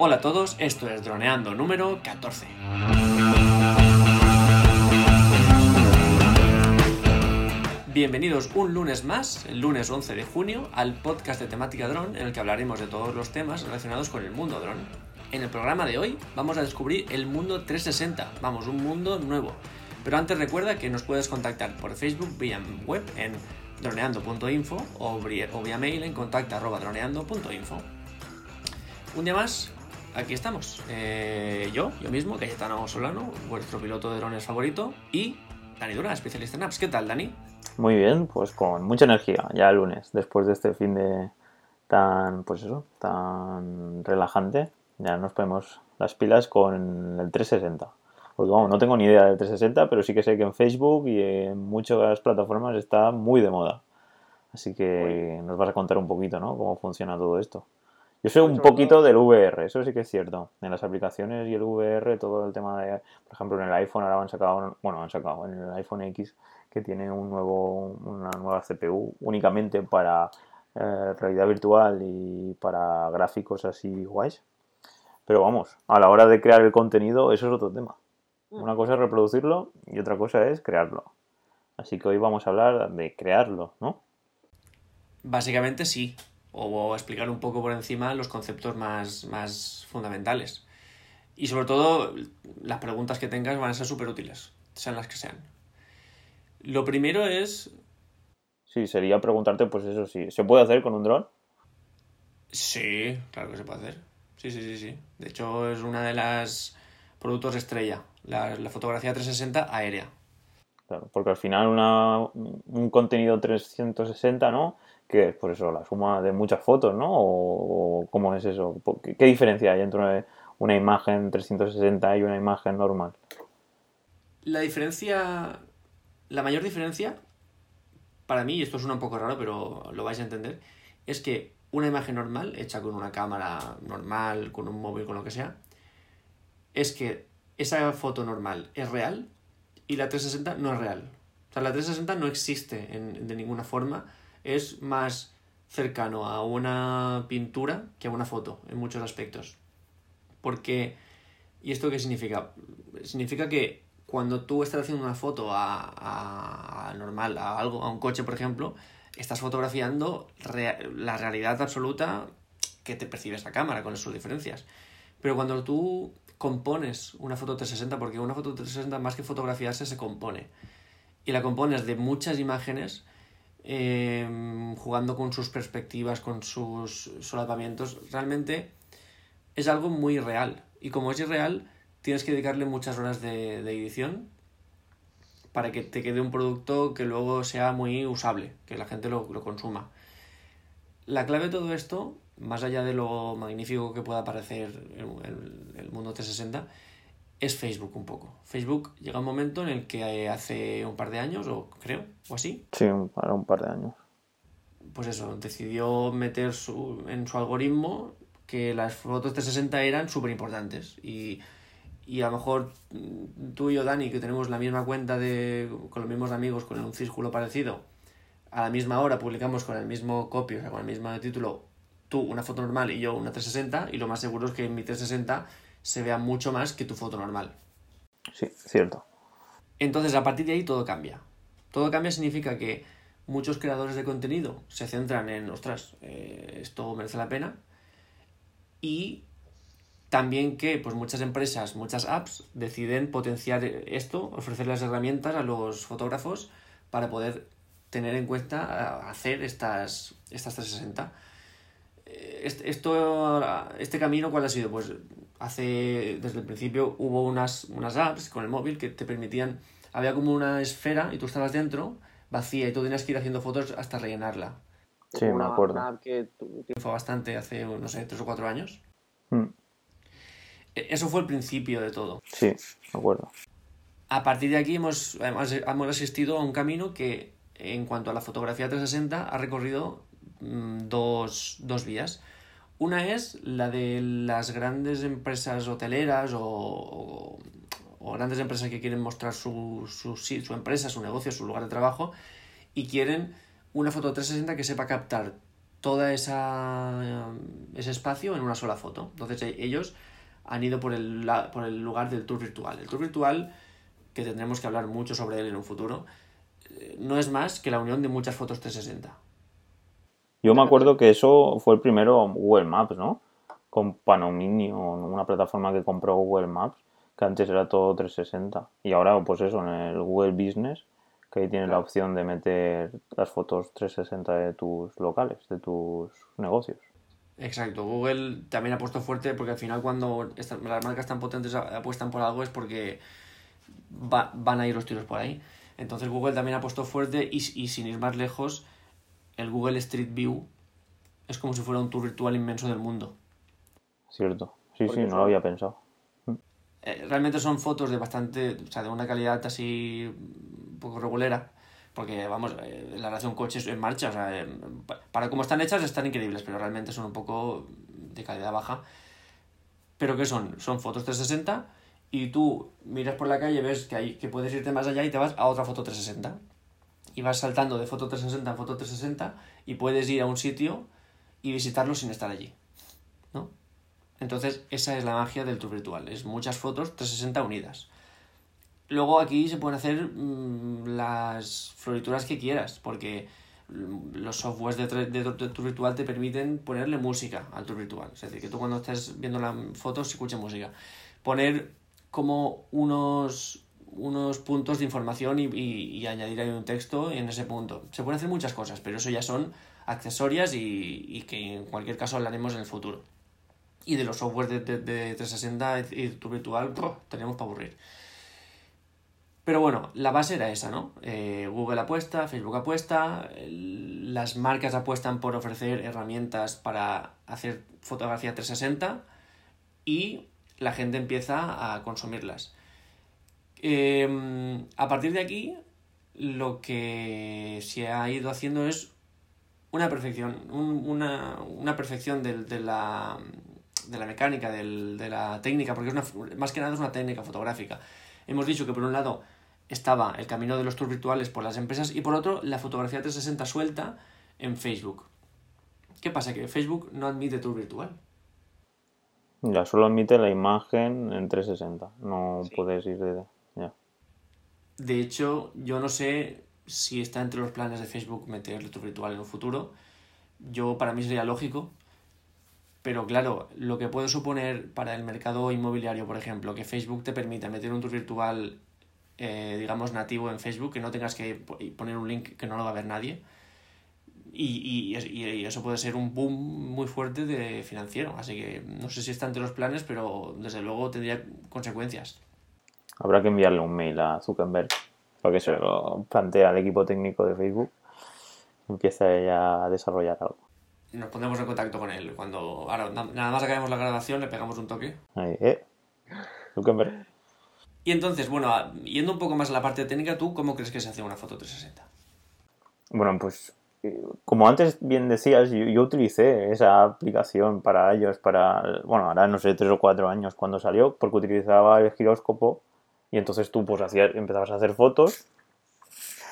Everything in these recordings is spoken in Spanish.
Hola a todos, esto es Droneando número 14. Bienvenidos un lunes más, el lunes 11 de junio, al podcast de temática dron en el que hablaremos de todos los temas relacionados con el mundo dron. En el programa de hoy vamos a descubrir el mundo 360, vamos, un mundo nuevo. Pero antes recuerda que nos puedes contactar por Facebook vía web en droneando.info o vía mail en contacta.droneando.info. Un día más, aquí estamos. Eh, yo, yo mismo, Cayetano Solano, vuestro piloto de drones favorito, y Dani Dura, especialista en apps. ¿Qué tal, Dani? Muy bien, pues con mucha energía, ya el lunes, después de este fin de tan, pues eso, tan relajante, ya nos ponemos las pilas con el 360. Pues vamos, no tengo ni idea del 360, pero sí que sé que en Facebook y en muchas plataformas está muy de moda. Así que nos vas a contar un poquito, ¿no? Cómo funciona todo esto. Yo sé un poquito del VR, eso sí que es cierto. En las aplicaciones y el VR, todo el tema de, por ejemplo, en el iPhone ahora han sacado, bueno, han sacado en el iPhone X que tiene un nuevo, una nueva CPU únicamente para eh, realidad virtual y para gráficos así guays. Pero vamos, a la hora de crear el contenido, eso es otro tema. Mm. Una cosa es reproducirlo y otra cosa es crearlo. Así que hoy vamos a hablar de crearlo, ¿no? Básicamente sí. O explicar un poco por encima los conceptos más, más fundamentales. Y sobre todo, las preguntas que tengas van a ser súper útiles, sean las que sean. Lo primero es... Sí, sería preguntarte, pues eso sí, ¿se puede hacer con un dron? Sí, claro que se puede hacer. Sí, sí, sí, sí. De hecho, es una de las productos estrella, la, fotografía 360 aérea. Claro, porque al final una, un contenido 360, ¿no? Que es por eso la suma de muchas fotos, ¿no? O, cómo es eso. ¿Qué, ¿Qué, diferencia hay entre una imagen 360 y una imagen normal? La diferencia, la mayor diferencia, para mí, y esto suena un poco raro, pero lo vais a entender, es que una imagen normal, hecha con una cámara normal, con un móvil, con lo que sea, es que esa foto normal es real y la 360 no es real. O sea, la 360 no existe en, de ninguna forma, es más cercano a una pintura que a una foto en muchos aspectos. Porque, ¿y esto qué significa? Significa que cuando tú estás haciendo una foto a, a, normal, a algo, a un coche, por ejemplo, estás fotografiando la realidad absoluta que te percibe esa cámara con sus diferencias. Pero cuando tú compones una foto 360, porque una foto 360 más que fotografiarse se compone. Y la compones de muchas imágenes, em, jugando con sus perspectivas, con sus solapamientos. Realmente es algo muy real. Y como es irreal, tienes que dedicarle muchas horas de, edición para que te quede un producto que luego sea muy usable, que la gente lo, consuma. La clave de todo esto más allá de lo magnífico que pueda parecer el, mundo 360, es Facebook un poco. Facebook llega un momento en el que eh, hace un par de años, o creo, o así. Sí, para un par de años. Pues eso, decidió meter en su algoritmo que las fotos 360 eran súper importantes. Y, y, a lo mejor tú y yo, Dani, que tenemos la misma cuenta de, con los mismos amigos, con un círculo parecido, a la misma hora publicamos con el mismo copio, o sea, con el mismo título, tú una foto normal y yo una 360 y lo más seguro es que en mi 360 se vea mucho más que tu foto normal. Sí, cierto. Entonces a partir de ahí todo cambia. Todo cambia significa que muchos creadores de contenido se centran en, ostras, eh, esto merece la pena. Y también que pues muchas empresas, muchas apps deciden potenciar esto, ofrecer las herramientas a los fotógrafos para poder tener en cuenta hacer estas, estas 360 esto, este camino, ¿cuál ha sido? Pues hace, desde el principio hubo unas, unas apps con el móvil que te permitían, había como una esfera y tú estabas dentro, vacía, y tú tenías que ir haciendo fotos hasta rellenarla. Sí, me acuerdo. Una app que triunfó bastante hace, no sé, tres o cuatro años. Hmm. E, eso fue el principio de todo. Sí, me acuerdo. A partir de aquí hemos, hemos asistido a un camino que, en cuanto a la fotografía 360, ha recorrido Mm, dos, dos vías. Una es la de las grandes empresas hoteleras o, grandes empresas que quieren mostrar su, su, su, empresa, su negocio, su lugar de trabajo y quieren una foto 360 que sepa captar toda esa ese espacio en una sola foto. Entonces e, ellos han ido por el, por el lugar del tour virtual. El tour virtual, que tendremos que hablar mucho sobre él en un futuro, eh, no es más que la unión de muchas fotos 360. Yo me acuerdo que eso fue el primero Google Maps, ¿no? Con Panominio, una plataforma que compró Google Maps, que antes era todo 360. Y ahora, pues eso, en el Google Business, que ahí tienes la opción de meter las fotos 360 de tus locales, de tus negocios. Exacto, Google también ha puesto fuerte porque al final cuando las marcas tan potentes apuestan por algo es porque van a ir los tiros por ahí. Entonces Google también ha puesto fuerte y, y, sin ir más lejos, el Google Street View es como si fuera un tour virtual inmenso del mundo. Cierto, sí, sí, no lo había pensado. Eh, realmente son fotos de bastante, o sea, de una calidad así un poco regulera porque vamos, eh, la relación coches en marcha, o sea, eh, para como están hechas están increíbles, pero realmente son un poco de calidad baja. Pero ¿qué son? Son fotos 360 y tú miras por la calle, ves que, hay, que puedes irte más allá y te vas a otra foto 360. Y vas saltando de foto 360 a foto 360 y puedes ir a un sitio y visitarlo sin estar allí. ¿no? Entonces, esa es la magia del tour virtual. Es muchas fotos 360 unidas. Luego aquí se pueden hacer mm, las florituras que quieras, porque mm, los softwares de, de, tour virtual te permiten ponerle música al tour virtual. Es decir, que tú cuando estés viendo la foto se escuche música. Poner como unos, unos puntos de información y, y, añadir ahí un texto en ese punto. Se pueden hacer muchas cosas, pero eso ya son accesorias y, y que en cualquier caso hablaremos en el futuro. Y de los softwares de, de, de 360 y tour virtual, tenemos para aburrir. Pero bueno, la base era esa, ¿no? Eh, Google apuesta, Facebook apuesta, las marcas apuestan por ofrecer herramientas para hacer fotografía 360 y la gente empieza a consumirlas. Em, a partir de aquí, lo que se ha ido haciendo es una perfección, una, perfección de, la, de la mecánica, de la técnica, porque es una, más que nada es una técnica fotográfica. Hemos dicho que por un lado estaba el camino de los tours virtuales por las empresas y por otro la fotografía 360 suelta en Facebook. ¿Qué pasa? Que Facebook no admite tour virtual. Ya, solo admite la imagen en 360. No puedes ir de... De hecho, yo no sé si está entre los planes de Facebook meter tour virtual en un futuro. Yo, para mí sería lógico. Pero claro, lo que puede suponer para el mercado inmobiliario, por ejemplo, que Facebook te permita meter un tour virtual eh, digamos, nativo en Facebook, que no tengas que poner un link que no lo va a ver nadie. Y, y, eso puede ser un boom muy fuerte de financiero. Así que no sé si está entre los planes, pero desde luego tendría consecuencias. Habrá que enviarle un mail a Zuckerberg para que se lo plantee al equipo técnico de Facebook empiece ya a desarrollar algo. Nos pondremos en contacto con él. Cuando ahora nada más acabemos la grabación, le pegamos un toque. Ahí, eh. Zuckerberg. Y entonces, bueno, yendo un poco más a la parte técnica, ¿tú cómo crees que se hace una foto 360? Bueno, pues eh, como antes bien decías, yo, utilicé esa aplicación para ellos, para, bueno, ahora no sé, tres o cuatro años cuando salió, porque utilizaba el giróscopo y entonces tú pues hacías, empezabas a hacer fotos.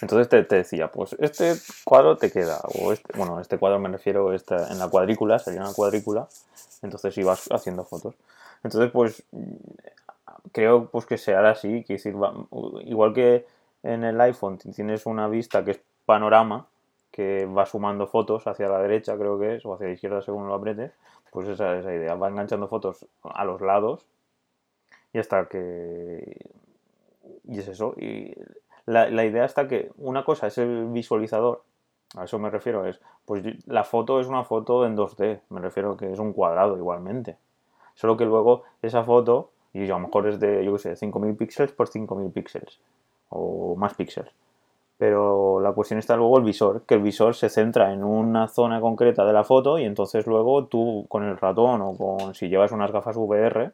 Entonces te, te, decía, pues este cuadro te queda, o este, bueno, este cuadro me refiero esta, en la cuadrícula, sería una cuadrícula, entonces ibas haciendo fotos. Entonces, pues creo pues que se hará así, que decir, igual que en el iPhone tienes una vista que es panorama, que va sumando fotos hacia la derecha, creo que es, o hacia la izquierda según lo apretes, pues esa es idea, va enganchando fotos a los lados y hasta que... Y es eso, y la, la idea está que una cosa es el visualizador, a eso me refiero, es, pues la foto es una foto en 2D, me refiero que es un cuadrado igualmente, solo que luego esa foto y a lo mejor es de, yo qué sé, 5000 píxeles por 5000 píxeles o más píxeles. Pero la cuestión está luego el visor, que el visor se centra en una zona concreta de la foto y entonces luego tú con el ratón o con si llevas unas gafas VR,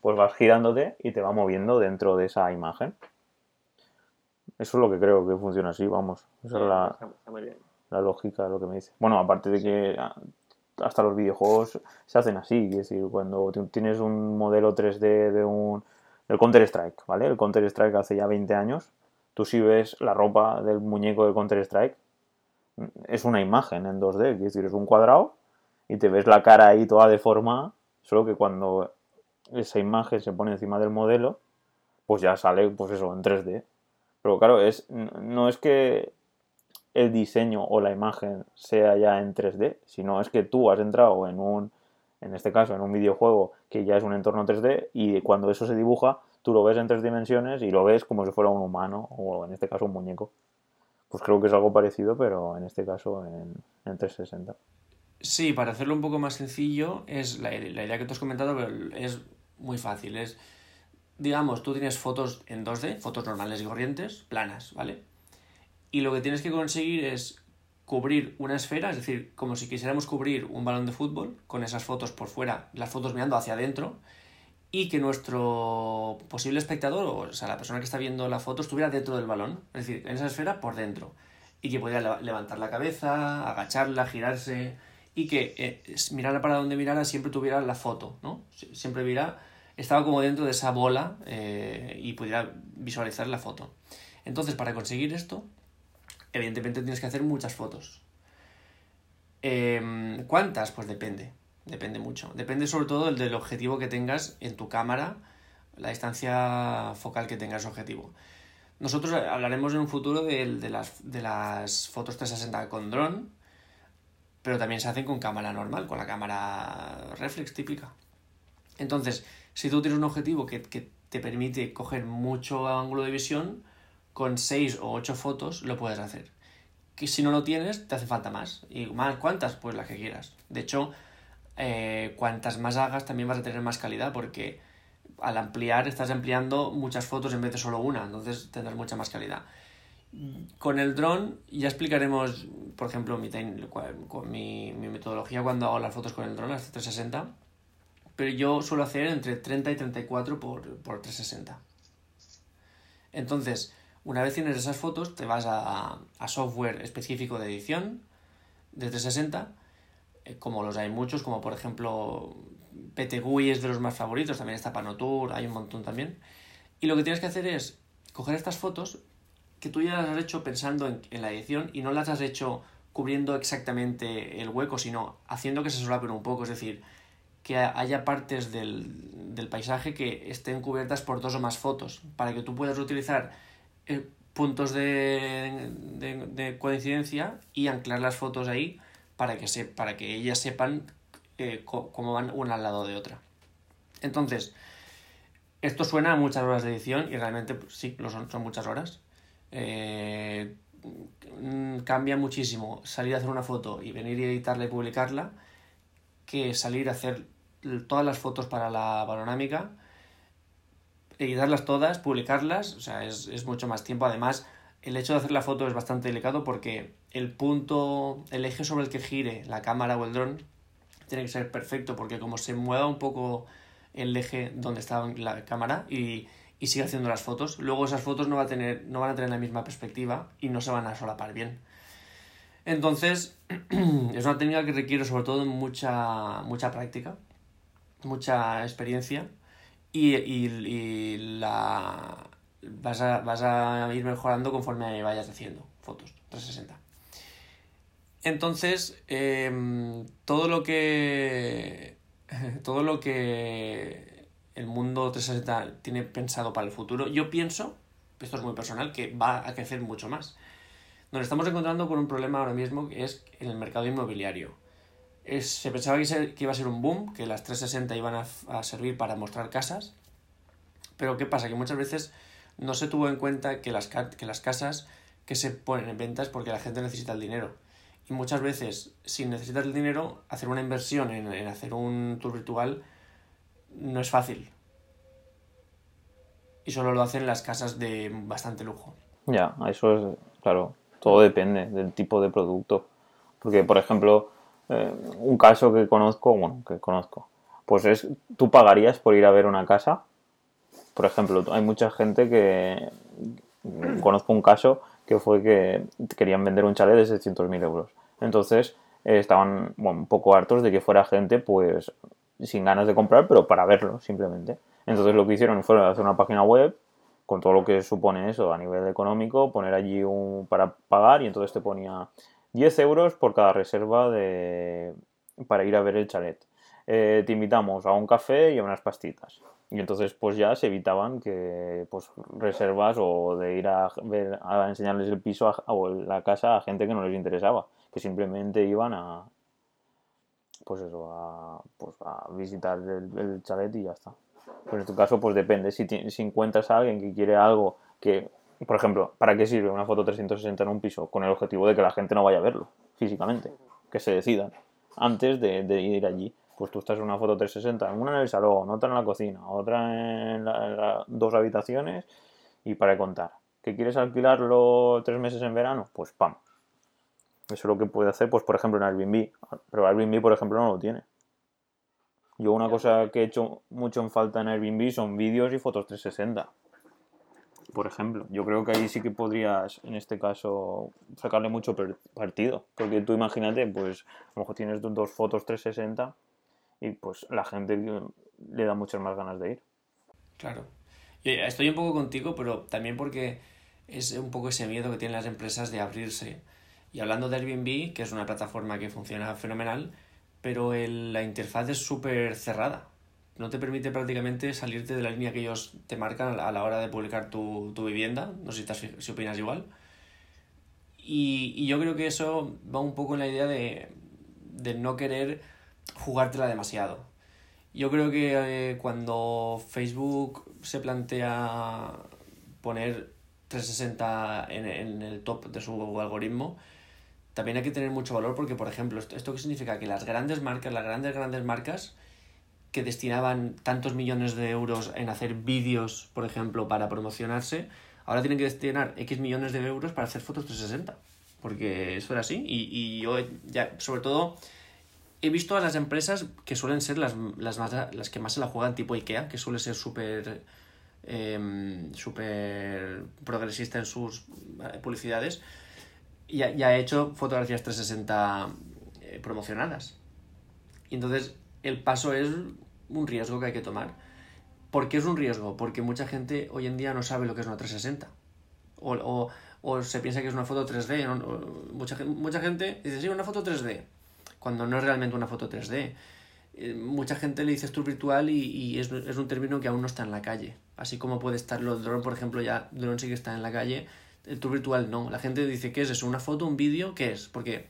pues vas girándote y te va moviendo dentro de esa imagen. Eso es lo que creo que funciona así, vamos. Esa es la, la lógica de lo que me dice. Bueno, aparte de que hasta los videojuegos se hacen así. Es decir, cuando tienes un modelo 3D de un. El Counter-Strike, ¿vale? El Counter-Strike hace ya 20 años. Tú si ves la ropa del muñeco de Counter-Strike, es una imagen en 2D, es decir, es un cuadrado y te ves la cara ahí toda deformada, solo que cuando esa imagen se pone encima del modelo, pues ya sale, pues eso, en 3D. Pero claro, es, no es que el diseño o la imagen sea ya en 3D, sino es que tú has entrado en un, en este caso, en un videojuego que ya es un entorno 3D y cuando eso se dibuja, tú lo ves en tres dimensiones y lo ves como si fuera un humano o en este caso un muñeco. Pues creo que es algo parecido, pero en este caso en, en 360. Sí, para hacerlo un poco más sencillo, es la, la idea que tú has comentado es muy fácil. Es, digamos, tú tienes fotos en 2D, fotos normales y corrientes, planas, ¿vale? Y lo que tienes que conseguir es cubrir una esfera, es decir, como si quisiéramos cubrir un balón de fútbol con esas fotos por fuera, las fotos mirando hacia adentro, y que nuestro posible espectador, o sea, la persona que está viendo la foto, estuviera dentro del balón, es decir, en esa esfera por dentro, y que pudiera levantar la cabeza, agacharla, girarse, y que eh, mirara para donde mirara siempre tuviera la foto, ¿no? Siempre viera, estaba como dentro de esa bola eh, y pudiera visualizar la foto. Entonces, para conseguir esto, evidentemente tienes que hacer muchas fotos. Em, ¿Cuántas? Pues depende, depende mucho. Depende sobre todo del objetivo que tengas en tu cámara, la distancia focal que tengas objetivo. Nosotros hablaremos en un futuro de, las, de las fotos 360 con dron, pero también se hacen con cámara normal, con la cámara reflex típica. Entonces, si tú tienes un objetivo que, que te permite coger mucho ángulo de visión, con 6 o 8 fotos lo puedes hacer. Que si no lo tienes, te hace falta más. ¿Y más cuántas? Pues las que quieras. De hecho, eh, cuantas más hagas, también vas a tener más calidad porque al ampliar estás ampliando muchas fotos en vez de solo una, entonces tendrás mucha más calidad. Con el dron ya explicaremos, por ejemplo, mi, mi, mi, metodología cuando hago las fotos con el dron, hasta 360, pero yo suelo hacer entre 30 y 34 por, por 360. Entonces, una vez tienes esas fotos, te vas a, software específico de edición de 360, eh, como los hay muchos, como por ejemplo PTGUI es de los más favoritos, también está Panotour, hay un montón también. Y lo que tienes que hacer es coger estas fotos que tú ya las has hecho pensando en, la edición y no las has hecho cubriendo exactamente el hueco, sino haciendo que se solapen un poco, es decir, que haya partes del, del paisaje que estén cubiertas por dos o más fotos, para que tú puedas utilizar eh, puntos de, de, coincidencia y anclar las fotos ahí para que, se, para que ellas sepan eh, cómo van una al lado de otra. Entonces, esto suena a muchas horas de edición y realmente pues, sí, lo son, son muchas horas. Eh, cambia muchísimo salir a hacer una foto y venir y editarla y publicarla que salir a hacer todas las fotos para la panorámica editarlas todas, publicarlas, o sea, es, es mucho más tiempo. Además, el hecho de hacer la foto es bastante delicado porque el punto, el eje sobre el que gire la cámara o el dron tiene que ser perfecto porque como se mueva un poco el eje donde está la cámara y, y sigue haciendo las fotos, luego esas fotos no, va a tener, no van a tener la misma perspectiva y no se van a solapar bien. Entonces, es una técnica que requiere sobre todo mucha, mucha práctica, mucha experiencia y, y, la vas a, vas a ir mejorando conforme vayas haciendo fotos 360. Entonces, em, todo lo que todo lo que el mundo 360 tiene pensado para el futuro, yo pienso, esto es muy personal, que va a crecer mucho más. Nos estamos encontrando con un problema ahora mismo que es en el mercado inmobiliario se pensaba que, iba a ser un boom, que las 360 iban a, servir para mostrar casas, pero ¿qué pasa? Que muchas veces no se tuvo en cuenta que las, que las casas que se ponen en venta es porque la gente necesita el dinero. Y muchas veces, si necesitas el dinero, hacer una inversión en, en hacer un tour virtual no es fácil. Y solo lo hacen las casas de bastante lujo. Ya, eso es, claro, todo depende del tipo de producto. Porque, por ejemplo, eh, un caso que conozco, bueno, que conozco, pues es, tú pagarías por ir a ver una casa. Por ejemplo, hay mucha gente que, conozco un caso que fue que querían vender un chalet de 600.000 euros. Entonces eh, estaban un poco hartos de que fuera gente pues sin ganas de comprar, pero para verlo simplemente. Entonces lo que hicieron fue hacer una página web con todo lo que supone eso a nivel económico, poner allí un para pagar y entonces te ponía 10 euros por cada reserva de, para ir a ver el chalet. Eh, te invitamos a un café y a unas pastitas. Y entonces pues ya se evitaban que pues reservas o de ir a, ver, a enseñarles el piso o la casa a gente que no les interesaba, que simplemente iban a pues eso, a, pues a visitar el, chalet y ya está. Pues en tu caso pues depende, si, si encuentras a alguien que quiere algo que, por ejemplo, ¿para qué sirve una foto 360 en un piso? Con el objetivo de que la gente no vaya a verlo físicamente, que se decidan antes de, de ir allí pues tú estás en una foto 360, una en el salón, otra en la cocina, otra en, las dos habitaciones y para contar. ¿Que quieres alquilarlo tres meses en verano? Pues pam. Eso es lo que puede hacer, pues por ejemplo en Airbnb. Pero Airbnb, por ejemplo, no lo tiene. Yo una cosa que he hecho mucho en falta en Airbnb son vídeos y fotos 360. Por ejemplo, yo creo que ahí sí que podrías, en este caso, sacarle mucho partido. Porque tú imagínate, pues a lo mejor tienes dos fotos 360 y pues la gente le da muchas más ganas de ir. Claro. estoy un poco contigo, pero también porque es un poco ese miedo que tienen las empresas de abrirse. Y hablando de Airbnb, que es una plataforma que funciona fenomenal, pero la interfaz es súper cerrada. No te permite prácticamente salirte de la línea que ellos te marcan a la hora de publicar tu, vivienda. No sé si, si opinas igual. Y, y, yo creo que eso va un poco en la idea de, de no querer jugártela demasiado. Yo creo que eh, cuando Facebook se plantea poner 360 en, en, el top de su algoritmo, también hay que tener mucho valor porque, por ejemplo, ¿esto, ¿esto qué significa? Que las grandes marcas, las grandes, grandes marcas que destinaban tantos millones de euros en hacer vídeos, por ejemplo, para promocionarse, ahora tienen que destinar X millones de euros para hacer fotos 360. Porque eso era así. Y, y yo, ya, sobre todo, he visto a las empresas que suelen ser las, las, más, las que más se la juegan, tipo IKEA, que suele ser súper eh, súper progresista en sus eh, publicidades, y ha, ha hecho fotografías 360 eh, promocionadas. Y entonces el paso es un riesgo que hay que tomar. ¿Por qué es un riesgo? Porque mucha gente hoy en día no sabe lo que es una 360. O, o, o se piensa que es una foto 3D. mucha, mucha gente dice, sí, una foto 3D cuando no es realmente una foto 3D. Eh, mucha gente le dice tour virtual y, es, un término que aún no está en la calle. Así como puede estar los drone, por ejemplo, ya drone sí que está en la calle, el tour virtual no. La gente dice, ¿qué es eso? ¿Una foto? ¿Un vídeo? ¿Qué es? Porque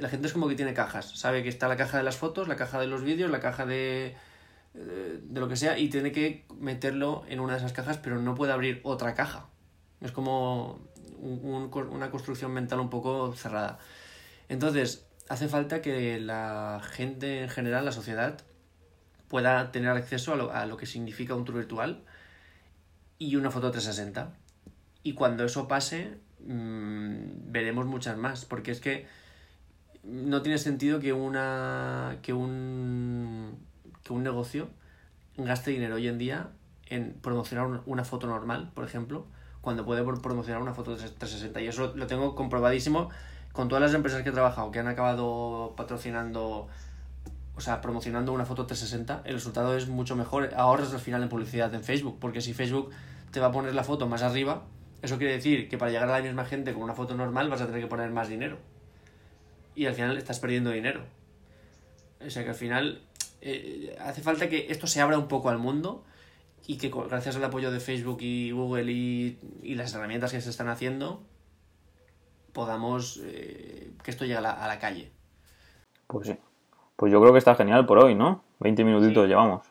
la gente es como que tiene cajas. Sabe que está la caja de las fotos, la caja de los vídeos, la caja de, de lo que sea y tiene que meterlo en una de esas cajas, pero no puede abrir otra caja. Es como una construcción mental un poco cerrada. Entonces, hace falta que la gente en general, la sociedad, pueda tener acceso a lo, que significa un tour virtual y una foto 360. Y cuando eso pase, mm, veremos muchas más, porque es que no tiene sentido que una que un que un negocio gaste dinero hoy en día en promocionar una foto normal, por ejemplo, cuando puede promocionar una foto 360. Y eso lo tengo comprobadísimo con todas las empresas que he trabajado que han acabado patrocinando, o sea, promocionando una foto 360, el resultado es mucho mejor. Ahorras al final en publicidad en Facebook, porque si Facebook te va a poner la foto más arriba, eso quiere decir que para llegar a la misma gente con una foto normal vas a tener que poner más dinero. Y al final estás perdiendo dinero. O sea que al final eh, hace falta que esto se abra un poco al mundo y que gracias al apoyo de Facebook y Google y, y las herramientas que se están haciendo, podamos eh, que esto llegue a la, calle. Pues sí. Pues yo creo que está genial por hoy, ¿no? 20 minutitos llevamos.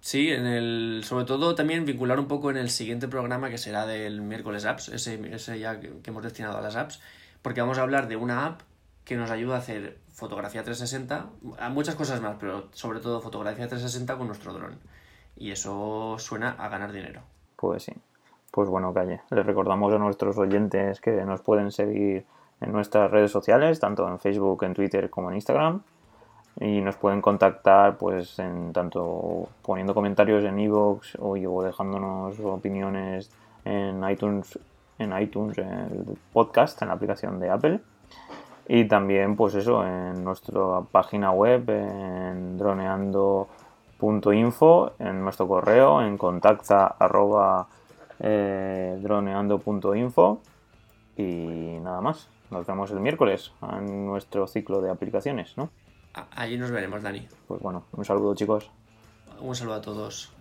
Sí, en el, sobre todo también vincular un poco en el siguiente programa que será del miércoles apps, ese, ese ya que, hemos destinado a las apps, porque vamos a hablar de una app que nos ayuda a hacer fotografía 360, a muchas cosas más, pero sobre todo fotografía 360 con nuestro dron. Y eso suena a ganar dinero. Pues sí pues bueno, calle. Les recordamos a nuestros oyentes que nos pueden seguir en nuestras redes sociales, tanto en Facebook, en Twitter como en Instagram. Y nos pueden contactar pues en tanto poniendo comentarios en iVoox o, dejándonos opiniones en iTunes, en iTunes, el podcast, en la aplicación de Apple. Y también, pues eso, en nuestra página web, en droneando.info, en nuestro correo, en contacta eh, droneando.info y nada más. nos vemos el miércoles en nuestro ciclo de aplicaciones, ¿no? Allí nos veremos, Dani. Pues bueno, un saludo chicos. Un saludo a todos.